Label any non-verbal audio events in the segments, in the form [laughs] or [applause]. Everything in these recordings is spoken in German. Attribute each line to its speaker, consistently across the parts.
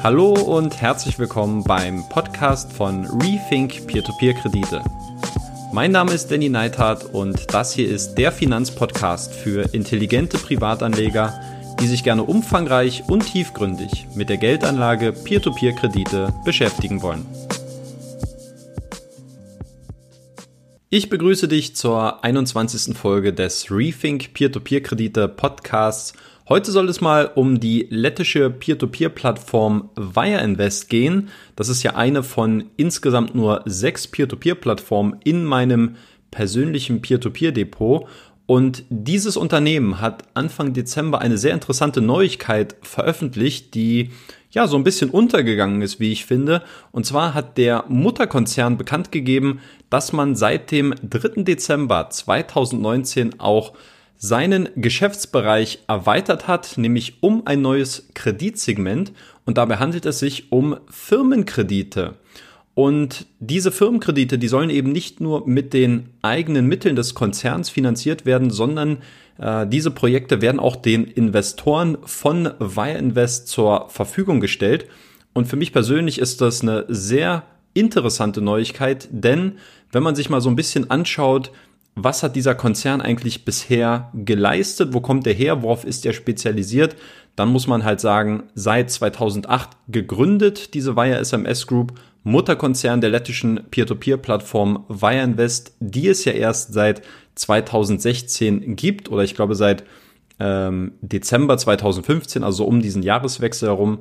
Speaker 1: Hallo und herzlich willkommen beim Podcast von Rethink Peer-to-Peer-Kredite. Mein Name ist Danny Neithardt und das hier ist der Finanzpodcast für intelligente Privatanleger, die sich gerne umfangreich und tiefgründig mit der Geldanlage Peer-to-Peer-Kredite beschäftigen wollen. Ich begrüße dich zur 21. Folge des Rethink Peer-to-Peer-Kredite Podcasts Heute soll es mal um die lettische Peer-to-Peer-Plattform Wireinvest gehen. Das ist ja eine von insgesamt nur sechs Peer-to-Peer-Plattformen in meinem persönlichen Peer-to-Peer-Depot. Und dieses Unternehmen hat Anfang Dezember eine sehr interessante Neuigkeit veröffentlicht, die ja so ein bisschen untergegangen ist, wie ich finde. Und zwar hat der Mutterkonzern bekannt gegeben, dass man seit dem 3. Dezember 2019 auch seinen Geschäftsbereich erweitert hat, nämlich um ein neues Kreditsegment und dabei handelt es sich um Firmenkredite. Und diese Firmenkredite, die sollen eben nicht nur mit den eigenen Mitteln des Konzerns finanziert werden, sondern äh, diese Projekte werden auch den Investoren von Wire Invest zur Verfügung gestellt. Und für mich persönlich ist das eine sehr interessante Neuigkeit, denn wenn man sich mal so ein bisschen anschaut, was hat dieser Konzern eigentlich bisher geleistet, wo kommt er her, worauf ist er spezialisiert, dann muss man halt sagen, seit 2008 gegründet, diese Wire SMS Group, Mutterkonzern der lettischen Peer-to-Peer-Plattform Wire Invest, die es ja erst seit 2016 gibt oder ich glaube seit ähm, Dezember 2015, also um diesen Jahreswechsel herum.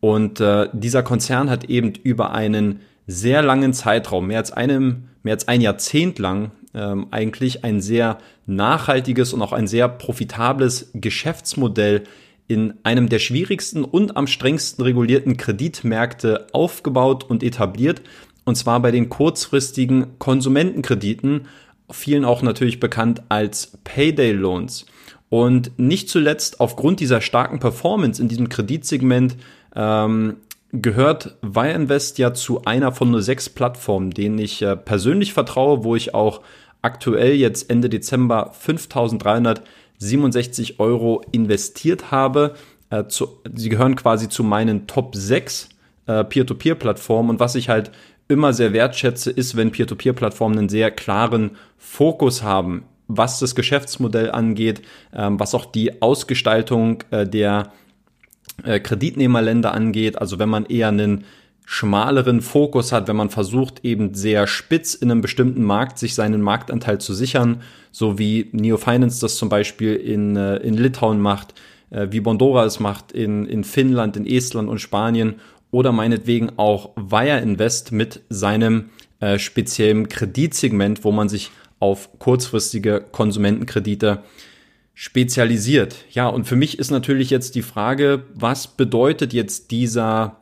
Speaker 1: Und äh, dieser Konzern hat eben über einen sehr langen Zeitraum, mehr als einem, mehr als ein Jahrzehnt lang, ähm, eigentlich ein sehr nachhaltiges und auch ein sehr profitables Geschäftsmodell in einem der schwierigsten und am strengsten regulierten Kreditmärkte aufgebaut und etabliert, und zwar bei den kurzfristigen Konsumentenkrediten, vielen auch natürlich bekannt als Payday Loans. Und nicht zuletzt aufgrund dieser starken Performance in diesem Kreditsegment ähm, gehört Wireinvest ja zu einer von nur sechs Plattformen, denen ich äh, persönlich vertraue, wo ich auch aktuell jetzt Ende Dezember 5.367 Euro investiert habe. Äh, zu, sie gehören quasi zu meinen Top 6 äh, Peer-to-Peer-Plattformen und was ich halt immer sehr wertschätze, ist, wenn Peer-to-Peer-Plattformen einen sehr klaren Fokus haben, was das Geschäftsmodell angeht, ähm, was auch die Ausgestaltung äh, der äh, Kreditnehmerländer angeht. Also wenn man eher einen schmaleren Fokus hat, wenn man versucht, eben sehr spitz in einem bestimmten Markt sich seinen Marktanteil zu sichern, so wie Neo Finance das zum Beispiel in, äh, in Litauen macht, äh, wie Bondora es macht in, in Finnland, in Estland und Spanien oder meinetwegen auch Wire Invest mit seinem äh, speziellen Kreditsegment, wo man sich auf kurzfristige Konsumentenkredite spezialisiert. Ja, und für mich ist natürlich jetzt die Frage, was bedeutet jetzt dieser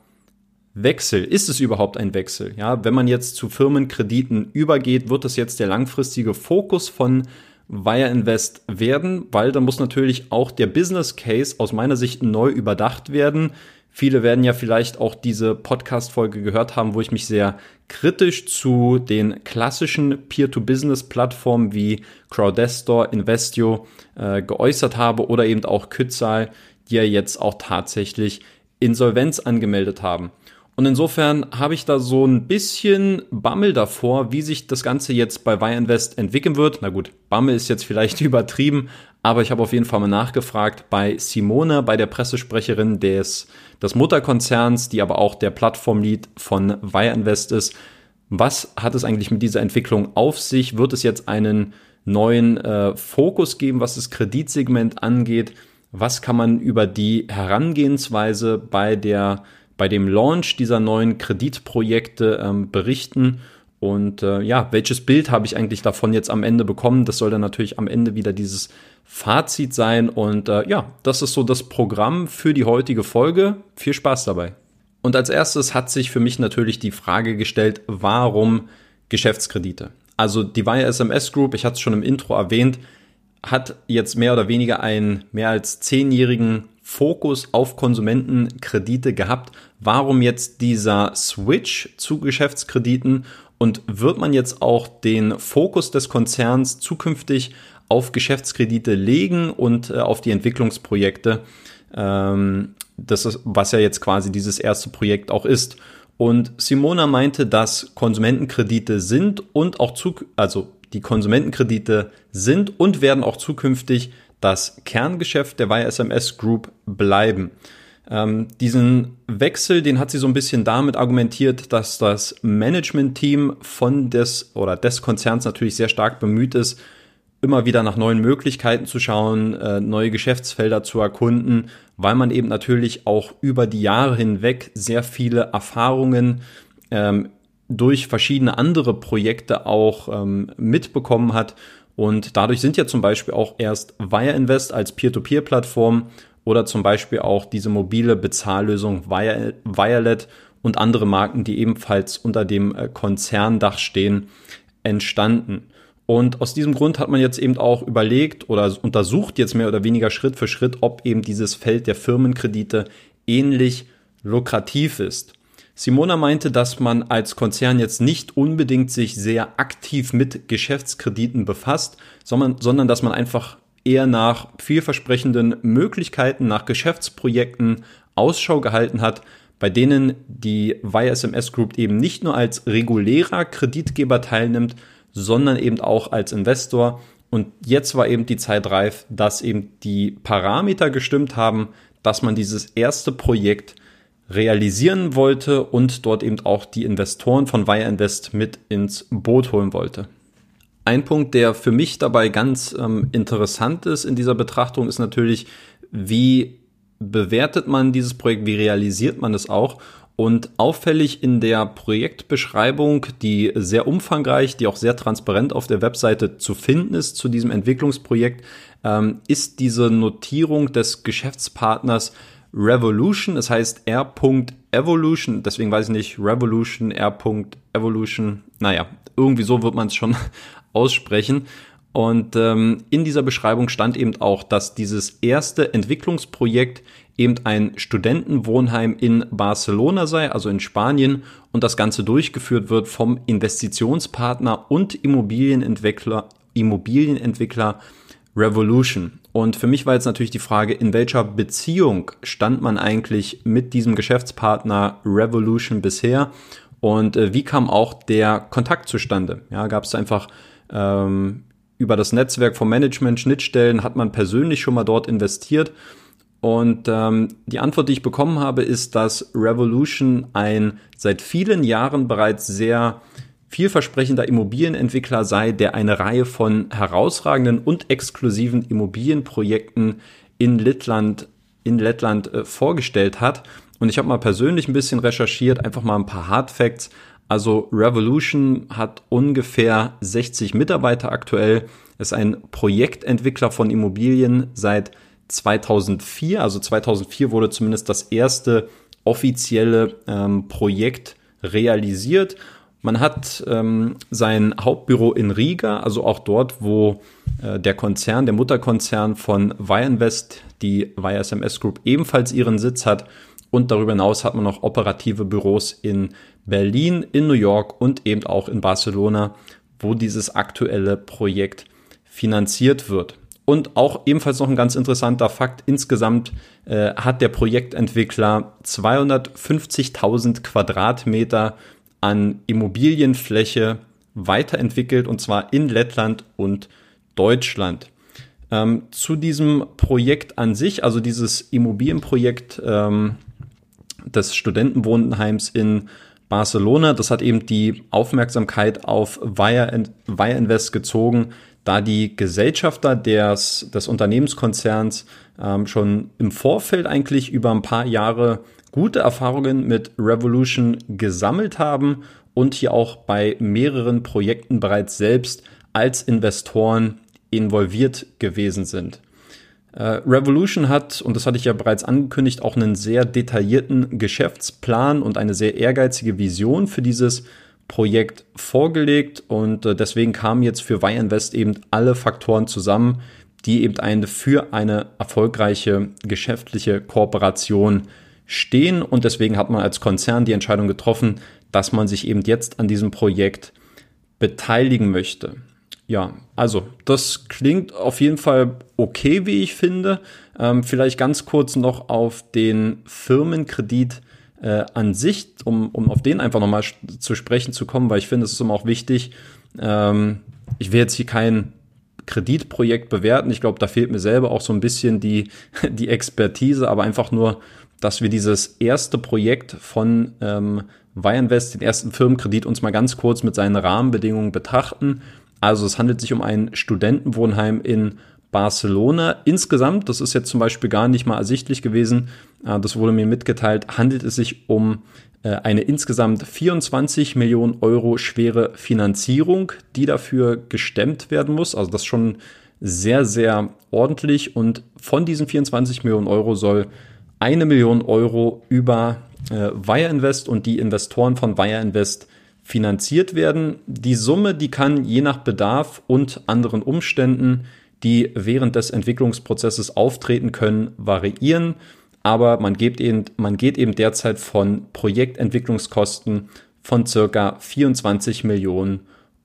Speaker 1: Wechsel, ist es überhaupt ein Wechsel? Ja, wenn man jetzt zu Firmenkrediten übergeht, wird das jetzt der langfristige Fokus von Wire Invest werden, weil da muss natürlich auch der Business Case aus meiner Sicht neu überdacht werden. Viele werden ja vielleicht auch diese Podcast-Folge gehört haben, wo ich mich sehr kritisch zu den klassischen Peer-to-Business-Plattformen wie Crowdestor, Investio äh, geäußert habe oder eben auch Kützal, die ja jetzt auch tatsächlich Insolvenz angemeldet haben. Und insofern habe ich da so ein bisschen Bammel davor, wie sich das Ganze jetzt bei Wireinvest entwickeln wird. Na gut, Bammel ist jetzt vielleicht [laughs] übertrieben, aber ich habe auf jeden Fall mal nachgefragt bei Simone, bei der Pressesprecherin des, des Mutterkonzerns, die aber auch der Plattformlead von Wireinvest ist. Was hat es eigentlich mit dieser Entwicklung auf sich? Wird es jetzt einen neuen äh, Fokus geben, was das Kreditsegment angeht? Was kann man über die Herangehensweise bei der bei dem Launch dieser neuen Kreditprojekte ähm, berichten. Und äh, ja, welches Bild habe ich eigentlich davon jetzt am Ende bekommen? Das soll dann natürlich am Ende wieder dieses Fazit sein. Und äh, ja, das ist so das Programm für die heutige Folge. Viel Spaß dabei. Und als erstes hat sich für mich natürlich die Frage gestellt, warum Geschäftskredite? Also die Wire SMS Group, ich hatte es schon im Intro erwähnt, hat jetzt mehr oder weniger einen mehr als zehnjährigen Fokus auf Konsumentenkredite gehabt. Warum jetzt dieser Switch zu Geschäftskrediten und wird man jetzt auch den Fokus des Konzerns zukünftig auf Geschäftskredite legen und äh, auf die Entwicklungsprojekte? Ähm, das ist, was ja jetzt quasi dieses erste Projekt auch ist. Und Simona meinte, dass Konsumentenkredite sind und auch zu, also die Konsumentenkredite sind und werden auch zukünftig das Kerngeschäft der YSMS Group bleiben. Ähm, diesen Wechsel, den hat sie so ein bisschen damit argumentiert, dass das Management-Team von des oder des Konzerns natürlich sehr stark bemüht ist, immer wieder nach neuen Möglichkeiten zu schauen, äh, neue Geschäftsfelder zu erkunden, weil man eben natürlich auch über die Jahre hinweg sehr viele Erfahrungen ähm, durch verschiedene andere Projekte auch ähm, mitbekommen hat. Und dadurch sind ja zum Beispiel auch erst Wire Invest als Peer-to-Peer-Plattform oder zum Beispiel auch diese mobile Bezahllösung Violet und andere Marken, die ebenfalls unter dem äh, Konzerndach stehen, entstanden. Und aus diesem Grund hat man jetzt eben auch überlegt oder untersucht jetzt mehr oder weniger Schritt für Schritt, ob eben dieses Feld der Firmenkredite ähnlich lukrativ ist. Simona meinte, dass man als Konzern jetzt nicht unbedingt sich sehr aktiv mit Geschäftskrediten befasst, sondern, sondern dass man einfach eher nach vielversprechenden Möglichkeiten, nach Geschäftsprojekten Ausschau gehalten hat, bei denen die YSMS Group eben nicht nur als regulärer Kreditgeber teilnimmt, sondern eben auch als Investor. Und jetzt war eben die Zeit reif, dass eben die Parameter gestimmt haben, dass man dieses erste Projekt realisieren wollte und dort eben auch die Investoren von Wire Invest mit ins Boot holen wollte. Ein Punkt, der für mich dabei ganz ähm, interessant ist in dieser Betrachtung, ist natürlich, wie bewertet man dieses Projekt, wie realisiert man es auch? Und auffällig in der Projektbeschreibung, die sehr umfangreich, die auch sehr transparent auf der Webseite zu finden ist zu diesem Entwicklungsprojekt, ähm, ist diese Notierung des Geschäftspartners Revolution. Das heißt R.Evolution. Deswegen weiß ich nicht, Revolution, R.Evolution. Naja, irgendwie so wird man es schon [laughs] aussprechen. Und ähm, in dieser Beschreibung stand eben auch, dass dieses erste Entwicklungsprojekt eben ein Studentenwohnheim in Barcelona sei, also in Spanien, und das Ganze durchgeführt wird vom Investitionspartner und Immobilienentwickler, Immobilienentwickler Revolution. Und für mich war jetzt natürlich die Frage, in welcher Beziehung stand man eigentlich mit diesem Geschäftspartner Revolution bisher und äh, wie kam auch der Kontakt zustande? Ja, gab es einfach ähm, über das Netzwerk von Management, Schnittstellen, hat man persönlich schon mal dort investiert. Und ähm, die Antwort, die ich bekommen habe, ist, dass Revolution ein seit vielen Jahren bereits sehr vielversprechender Immobilienentwickler sei, der eine Reihe von herausragenden und exklusiven Immobilienprojekten in Lettland, in Lettland äh, vorgestellt hat. Und ich habe mal persönlich ein bisschen recherchiert, einfach mal ein paar Hard Facts. Also Revolution hat ungefähr 60 Mitarbeiter aktuell, ist ein Projektentwickler von Immobilien seit 2004. Also 2004 wurde zumindest das erste offizielle ähm, Projekt realisiert. Man hat ähm, sein Hauptbüro in Riga, also auch dort, wo äh, der Konzern, der Mutterkonzern von Wireinvest, die YSMS Group, ebenfalls ihren Sitz hat. Und darüber hinaus hat man noch operative Büros in Berlin, in New York und eben auch in Barcelona, wo dieses aktuelle Projekt finanziert wird. Und auch ebenfalls noch ein ganz interessanter Fakt, insgesamt äh, hat der Projektentwickler 250.000 Quadratmeter an Immobilienfläche weiterentwickelt und zwar in Lettland und Deutschland. Ähm, zu diesem Projekt an sich, also dieses Immobilienprojekt ähm, des Studentenwohnheims in Barcelona. Das hat eben die Aufmerksamkeit auf Wire, Invest gezogen, da die Gesellschafter des, des Unternehmenskonzerns ähm, schon im Vorfeld eigentlich über ein paar Jahre gute Erfahrungen mit Revolution gesammelt haben und hier auch bei mehreren Projekten bereits selbst als Investoren involviert gewesen sind. Äh, Revolution hat, und das hatte ich ja bereits angekündigt, auch einen sehr detaillierten Geschäftsplan und eine sehr ehrgeizige Vision für dieses Projekt vorgelegt und äh, deswegen kamen jetzt für Invest eben alle Faktoren zusammen, die eben eine für eine erfolgreiche geschäftliche Kooperation stehen und deswegen hat man als Konzern die Entscheidung getroffen, dass man sich eben jetzt an diesem Projekt beteiligen möchte. ja, also das klingt auf jeden Fall okay, wie ich finde. Ähm, vielleicht ganz kurz noch auf den Firmenkredit äh, an sich, um, um auf den einfach nochmal zu sprechen zu kommen, weil ich finde, es ist immer auch wichtig. Ähm, ich will jetzt hier kein Kreditprojekt bewerten. Ich glaube, da fehlt mir selber auch so ein bisschen die, [laughs] die Expertise, aber einfach nur, dass wir dieses erste Projekt von ähm, Wireinvest, den ersten Firmenkredit, uns mal ganz kurz mit seinen Rahmenbedingungen betrachten. Also es handelt sich um ein Studentenwohnheim in Barcelona. Insgesamt, das ist jetzt zum Beispiel gar nicht mal ersichtlich gewesen, äh, das wurde mir mitgeteilt, handelt es sich um äh, eine insgesamt 24 Millionen Euro schwere Finanzierung, die dafür gestemmt werden muss. Also das schon sehr, sehr ordentlich. Und von diesen 24 Millionen Euro soll eine Million Euro über äh, Wire Invest und die Investoren von Wire Invest finanziert werden. Die Summe, die kann je nach Bedarf und anderen Umständen, die während des Entwicklungsprozesses auftreten können, variieren. Aber man geht eben, man geht eben derzeit von Projektentwicklungskosten von circa 24 Millionen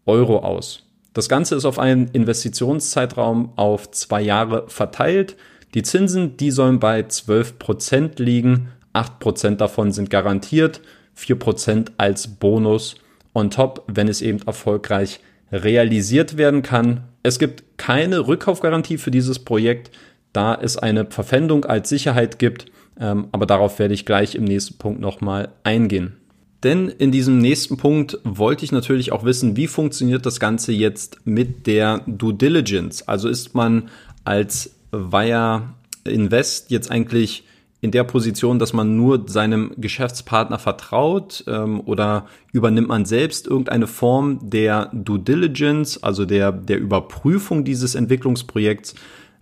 Speaker 1: Euro aus. Das Ganze ist auf einen Investitionszeitraum auf zwei Jahre verteilt. Die Zinsen, die sollen bei 12 Prozent liegen. 8 Prozent davon sind garantiert, 4 Prozent als Bonus on top, wenn es eben erfolgreich realisiert werden kann. Es gibt keine Rückkaufgarantie für dieses Projekt, da es eine Verpfändung als Sicherheit gibt, ähm, aber darauf werde ich gleich im nächsten Punkt nochmal eingehen. Denn in diesem nächsten Punkt wollte ich natürlich auch wissen, wie funktioniert das Ganze jetzt mit der Due Diligence? Also ist man als Wire Invest jetzt eigentlich in der Position, dass man nur seinem Geschäftspartner vertraut ähm, oder übernimmt man selbst irgendeine Form der Due Diligence, also der, der Überprüfung dieses Entwicklungsprojekts?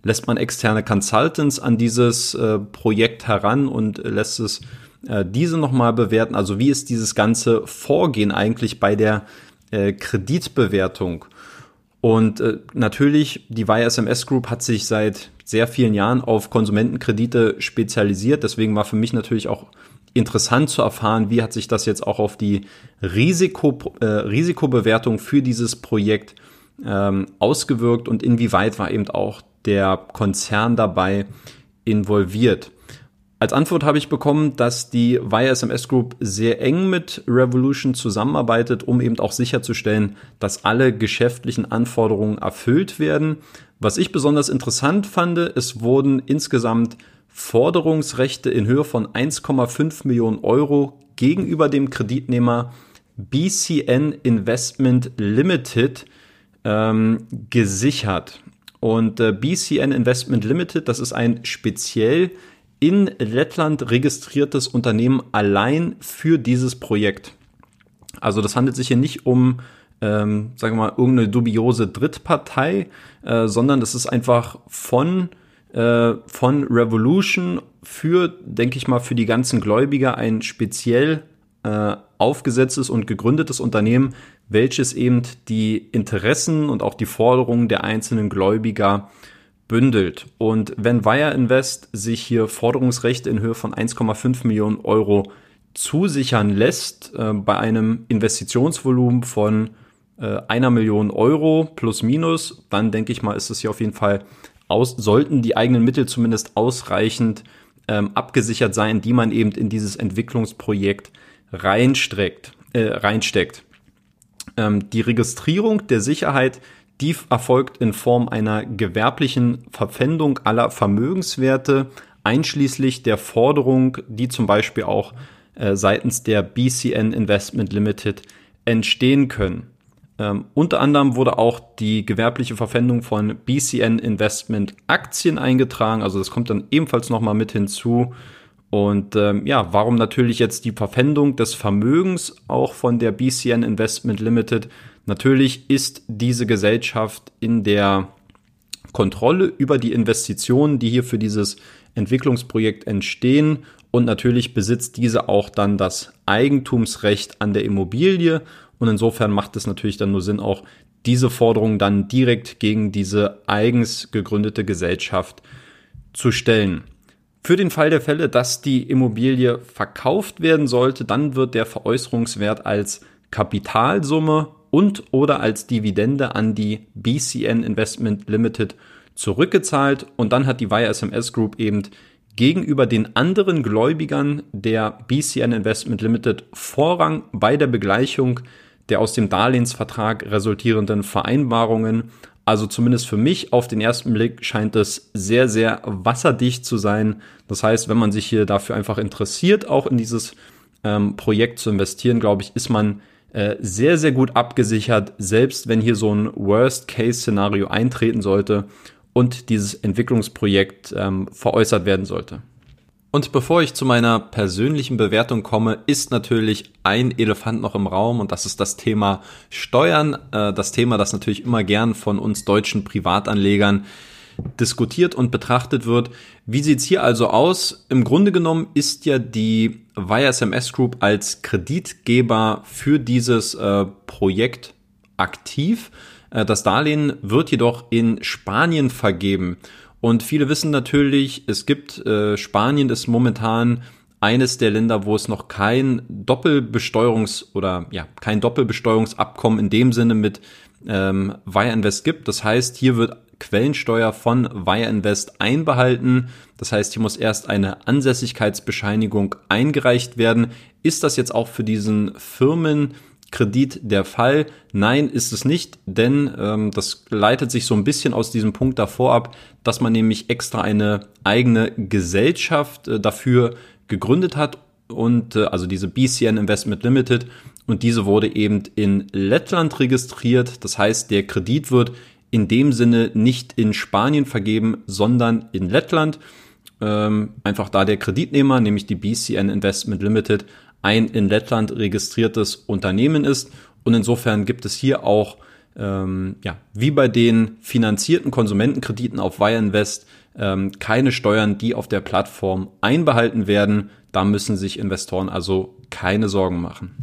Speaker 1: Lässt man externe Consultants an dieses äh, Projekt heran und lässt es äh, diese nochmal bewerten? Also wie ist dieses ganze Vorgehen eigentlich bei der äh, Kreditbewertung? Und äh, natürlich, die YSMS Group hat sich seit sehr vielen Jahren auf Konsumentenkredite spezialisiert. Deswegen war für mich natürlich auch interessant zu erfahren, wie hat sich das jetzt auch auf die Risiko, äh, Risikobewertung für dieses Projekt ähm, ausgewirkt und inwieweit war eben auch der Konzern dabei involviert. Als Antwort habe ich bekommen, dass die YSMS Group sehr eng mit Revolution zusammenarbeitet, um eben auch sicherzustellen, dass alle geschäftlichen Anforderungen erfüllt werden. Was ich besonders interessant fand, es wurden insgesamt Forderungsrechte in Höhe von 1,5 Millionen Euro gegenüber dem Kreditnehmer BCN Investment Limited ähm, gesichert. Und äh, BCN Investment Limited, das ist ein speziell in Lettland registriertes Unternehmen allein für dieses Projekt. Also das handelt sich hier nicht um, ähm, sagen wir mal, irgendeine dubiose Drittpartei, äh, sondern das ist einfach von, äh, von Revolution für, denke ich mal, für die ganzen Gläubiger ein speziell äh, aufgesetztes und gegründetes Unternehmen, welches eben die Interessen und auch die Forderungen der einzelnen Gläubiger bündelt. Und wenn Wire Invest sich hier Forderungsrechte in Höhe von 1,5 Millionen Euro zusichern lässt, äh, bei einem Investitionsvolumen von äh, einer Million Euro plus minus, dann denke ich mal, ist es hier auf jeden Fall aus, sollten die eigenen Mittel zumindest ausreichend ähm, abgesichert sein, die man eben in dieses Entwicklungsprojekt reinstreckt, äh, reinsteckt. Ähm, die Registrierung der Sicherheit die erfolgt in Form einer gewerblichen Verpfändung aller Vermögenswerte, einschließlich der Forderung, die zum Beispiel auch äh, seitens der BCN Investment Limited entstehen können. Ähm, unter anderem wurde auch die gewerbliche Verpfändung von BCN Investment Aktien eingetragen, also das kommt dann ebenfalls nochmal mit hinzu. Und ähm, ja, warum natürlich jetzt die Verpfändung des Vermögens auch von der BCN Investment Limited? Natürlich ist diese Gesellschaft in der Kontrolle über die Investitionen, die hier für dieses Entwicklungsprojekt entstehen. Und natürlich besitzt diese auch dann das Eigentumsrecht an der Immobilie. Und insofern macht es natürlich dann nur Sinn, auch diese Forderung dann direkt gegen diese eigens gegründete Gesellschaft zu stellen. Für den Fall der Fälle, dass die Immobilie verkauft werden sollte, dann wird der Veräußerungswert als Kapitalsumme und oder als Dividende an die BCN Investment Limited zurückgezahlt und dann hat die Wire SMS Group eben gegenüber den anderen Gläubigern der BCN Investment Limited Vorrang bei der Begleichung der aus dem Darlehensvertrag resultierenden Vereinbarungen. Also zumindest für mich auf den ersten Blick scheint es sehr, sehr wasserdicht zu sein. Das heißt, wenn man sich hier dafür einfach interessiert, auch in dieses ähm, Projekt zu investieren, glaube ich, ist man sehr, sehr gut abgesichert, selbst wenn hier so ein Worst-Case-Szenario eintreten sollte und dieses Entwicklungsprojekt ähm, veräußert werden sollte. Und bevor ich zu meiner persönlichen Bewertung komme, ist natürlich ein Elefant noch im Raum und das ist das Thema Steuern. Äh, das Thema, das natürlich immer gern von uns deutschen Privatanlegern diskutiert und betrachtet wird. Wie sieht's hier also aus? Im Grunde genommen ist ja die YSMS Group als Kreditgeber für dieses äh, Projekt aktiv. Äh, das Darlehen wird jedoch in Spanien vergeben. Und viele wissen natürlich, es gibt, äh, Spanien ist momentan eines der Länder, wo es noch kein Doppelbesteuerungs- oder ja, kein Doppelbesteuerungsabkommen in dem Sinne mit ähm, Wire Invest gibt. Das heißt, hier wird Quellensteuer von Wire Invest einbehalten. Das heißt, hier muss erst eine Ansässigkeitsbescheinigung eingereicht werden. Ist das jetzt auch für diesen Firmen Kredit der Fall? Nein, ist es nicht, denn ähm, das leitet sich so ein bisschen aus diesem Punkt davor ab, dass man nämlich extra eine eigene Gesellschaft äh, dafür gegründet hat und äh, also diese BCN Investment Limited und diese wurde eben in Lettland registriert. Das heißt, der Kredit wird in dem Sinne nicht in Spanien vergeben, sondern in Lettland. Ähm, einfach da der Kreditnehmer, nämlich die BCN Investment Limited, ein in Lettland registriertes Unternehmen ist. Und insofern gibt es hier auch, ähm, ja, wie bei den finanzierten Konsumentenkrediten auf Wireinvest, ähm, keine Steuern, die auf der Plattform einbehalten werden. Da müssen sich Investoren also keine Sorgen machen.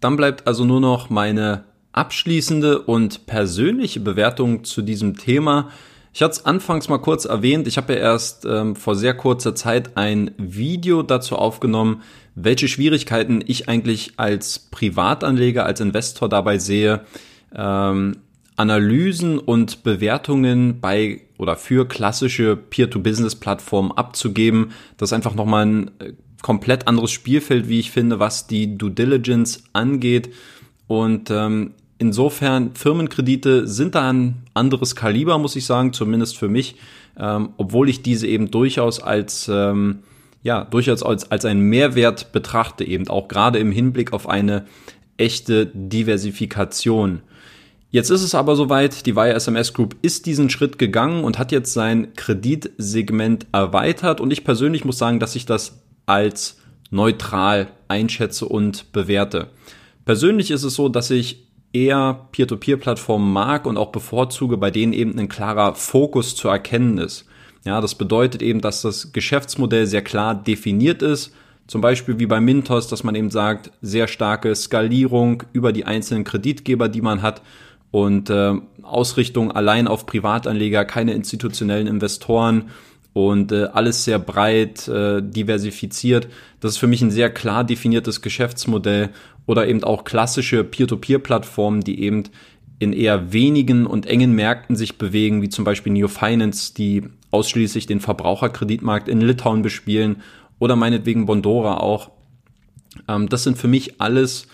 Speaker 1: Dann bleibt also nur noch meine abschließende und persönliche Bewertung zu diesem Thema. Ich hatte es anfangs mal kurz erwähnt. Ich habe ja erst ähm, vor sehr kurzer Zeit ein Video dazu aufgenommen, welche Schwierigkeiten ich eigentlich als Privatanleger, als Investor dabei sehe, ähm, Analysen und Bewertungen bei oder für klassische Peer-to-Business-Plattformen abzugeben. Das ist einfach nochmal ein äh, komplett anderes Spielfeld, wie ich finde, was die Due Diligence angeht. Und ähm, insofern, Firmenkredite sind da ein anderes Kaliber, muss ich sagen, zumindest für mich, ähm, obwohl ich diese eben durchaus als ähm, ja, durchaus als, als einen Mehrwert betrachte, eben auch gerade im Hinblick auf eine echte Diversifikation. Jetzt ist es aber soweit, die Wire SMS Group ist diesen Schritt gegangen und hat jetzt sein Kreditsegment erweitert und ich persönlich muss sagen, dass ich das als neutral einschätze und bewerte. Persönlich ist es so, dass ich eher Peer-to-Peer-Plattformen mag und auch bevorzuge, bei denen eben ein klarer Fokus zu erkennen ist. Ja, das bedeutet eben, dass das Geschäftsmodell sehr klar definiert ist. Zum Beispiel wie bei Mintos, dass man eben sagt, sehr starke Skalierung über die einzelnen Kreditgeber, die man hat und äh, Ausrichtung allein auf Privatanleger, keine institutionellen Investoren und äh, alles sehr breit äh, diversifiziert. Das ist für mich ein sehr klar definiertes Geschäftsmodell oder eben auch klassische Peer-to-Peer-Plattformen, die eben in eher wenigen und engen Märkten sich bewegen, wie zum Beispiel Neo Finance, die ausschließlich den Verbraucherkreditmarkt in Litauen bespielen oder meinetwegen Bondora auch. Ähm, das sind für mich alles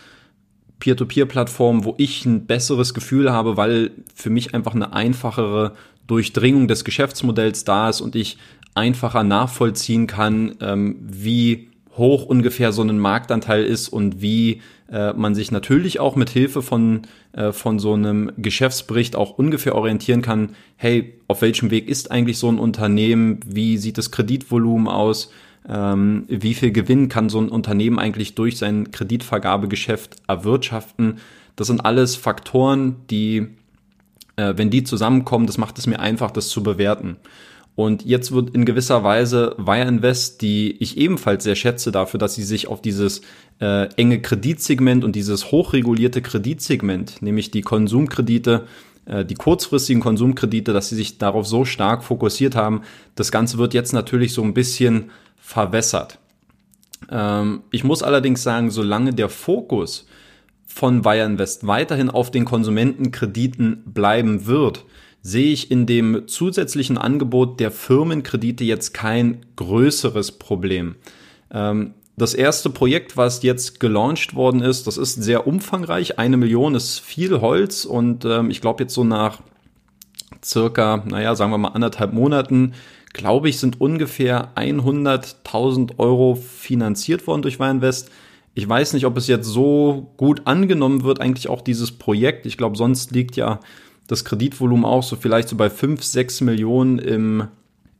Speaker 1: Peer-to-Peer-Plattformen, wo ich ein besseres Gefühl habe, weil für mich einfach eine einfachere Durchdringung des Geschäftsmodells da ist und ich einfacher nachvollziehen kann, ähm, wie hoch ungefähr so ein Marktanteil ist und wie äh, man sich natürlich auch mit Hilfe von, äh, von so einem Geschäftsbericht auch ungefähr orientieren kann, hey, auf welchem Weg ist eigentlich so ein Unternehmen, wie sieht das Kreditvolumen aus, ähm, wie viel Gewinn kann so ein Unternehmen eigentlich durch sein Kreditvergabegeschäft erwirtschaften. Das sind alles Faktoren, die, äh, wenn die zusammenkommen, das macht es mir einfach, das zu bewerten. Und jetzt wird in gewisser Weise Wire Invest, die ich ebenfalls sehr schätze dafür, dass sie sich auf dieses äh, enge Kreditsegment und dieses hochregulierte Kreditsegment, nämlich die Konsumkredite, äh, die kurzfristigen Konsumkredite, dass sie sich darauf so stark fokussiert haben. Das Ganze wird jetzt natürlich so ein bisschen verwässert. Ähm, ich muss allerdings sagen, solange der Fokus von Wire Invest weiterhin auf den Konsumentenkrediten bleiben wird, sehe ich in dem zusätzlichen Angebot der Firmenkredite jetzt kein größeres Problem. Ähm, das erste Projekt, was jetzt gelauncht worden ist, das ist sehr umfangreich. Eine Million ist viel Holz und ähm, ich glaube jetzt so nach circa, naja, sagen wir mal anderthalb Monaten, glaube ich, sind ungefähr 100.000 Euro finanziert worden durch Weinvest. Ich weiß nicht, ob es jetzt so gut angenommen wird, eigentlich auch dieses Projekt. Ich glaube, sonst liegt ja das Kreditvolumen auch so vielleicht so bei 5, 6 Millionen im,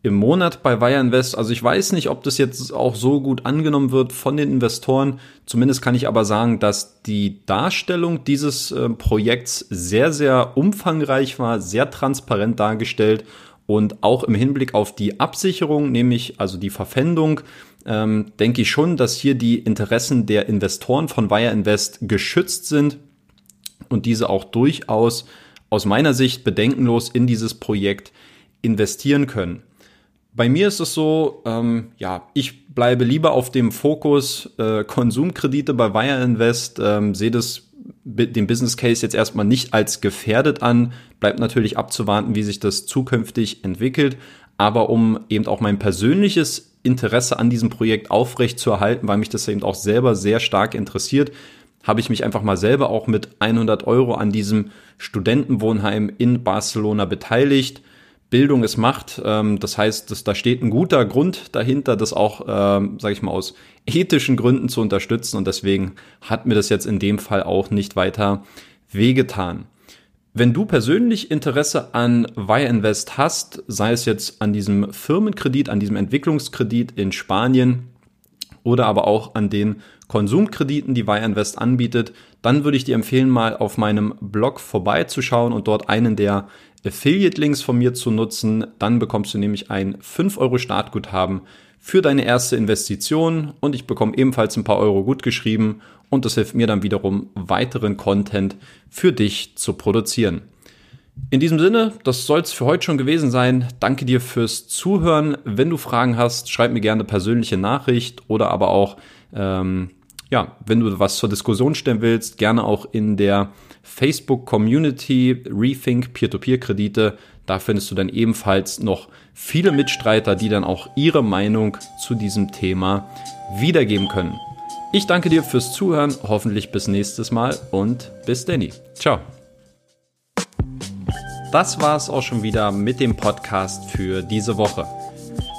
Speaker 1: im Monat bei Wire Invest. Also ich weiß nicht, ob das jetzt auch so gut angenommen wird von den Investoren. Zumindest kann ich aber sagen, dass die Darstellung dieses äh, Projekts sehr, sehr umfangreich war, sehr transparent dargestellt und auch im Hinblick auf die Absicherung, nämlich also die Verpfändung, ähm, denke ich schon, dass hier die Interessen der Investoren von Wire Invest geschützt sind und diese auch durchaus aus meiner Sicht bedenkenlos in dieses Projekt investieren können. Bei mir ist es so, ähm, ja, ich bleibe lieber auf dem Fokus äh, Konsumkredite bei Wire Invest, ähm, sehe das den Business Case jetzt erstmal nicht als gefährdet an. Bleibt natürlich abzuwarten, wie sich das zukünftig entwickelt. Aber um eben auch mein persönliches Interesse an diesem Projekt aufrecht zu erhalten, weil mich das eben auch selber sehr stark interessiert, habe ich mich einfach mal selber auch mit 100 Euro an diesem Studentenwohnheim in Barcelona beteiligt. Bildung ist Macht. Ähm, das heißt, dass da steht ein guter Grund dahinter, das auch, ähm, sage ich mal, aus ethischen Gründen zu unterstützen. Und deswegen hat mir das jetzt in dem Fall auch nicht weiter wehgetan. Wenn du persönlich Interesse an Wire Invest hast, sei es jetzt an diesem Firmenkredit, an diesem Entwicklungskredit in Spanien oder aber auch an den Konsumkrediten, die Invest anbietet, dann würde ich dir empfehlen, mal auf meinem Blog vorbeizuschauen und dort einen der Affiliate-Links von mir zu nutzen. Dann bekommst du nämlich ein 5 Euro Startguthaben für deine erste Investition und ich bekomme ebenfalls ein paar Euro gut und das hilft mir dann wiederum, weiteren Content für dich zu produzieren. In diesem Sinne, das soll es für heute schon gewesen sein. Danke dir fürs Zuhören. Wenn du Fragen hast, schreib mir gerne persönliche Nachricht oder aber auch, ähm, ja, wenn du was zur Diskussion stellen willst, gerne auch in der Facebook Community Rethink Peer-to-Peer-Kredite. Da findest du dann ebenfalls noch viele Mitstreiter, die dann auch ihre Meinung zu diesem Thema wiedergeben können. Ich danke dir fürs Zuhören, hoffentlich bis nächstes Mal und bis Danny. Ciao. Das war's auch schon wieder mit dem Podcast für diese Woche.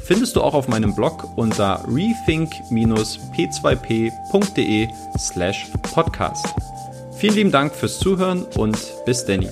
Speaker 1: findest du auch auf meinem Blog unter rethink-p2p.de slash podcast. Vielen lieben Dank fürs Zuhören und bis Danny.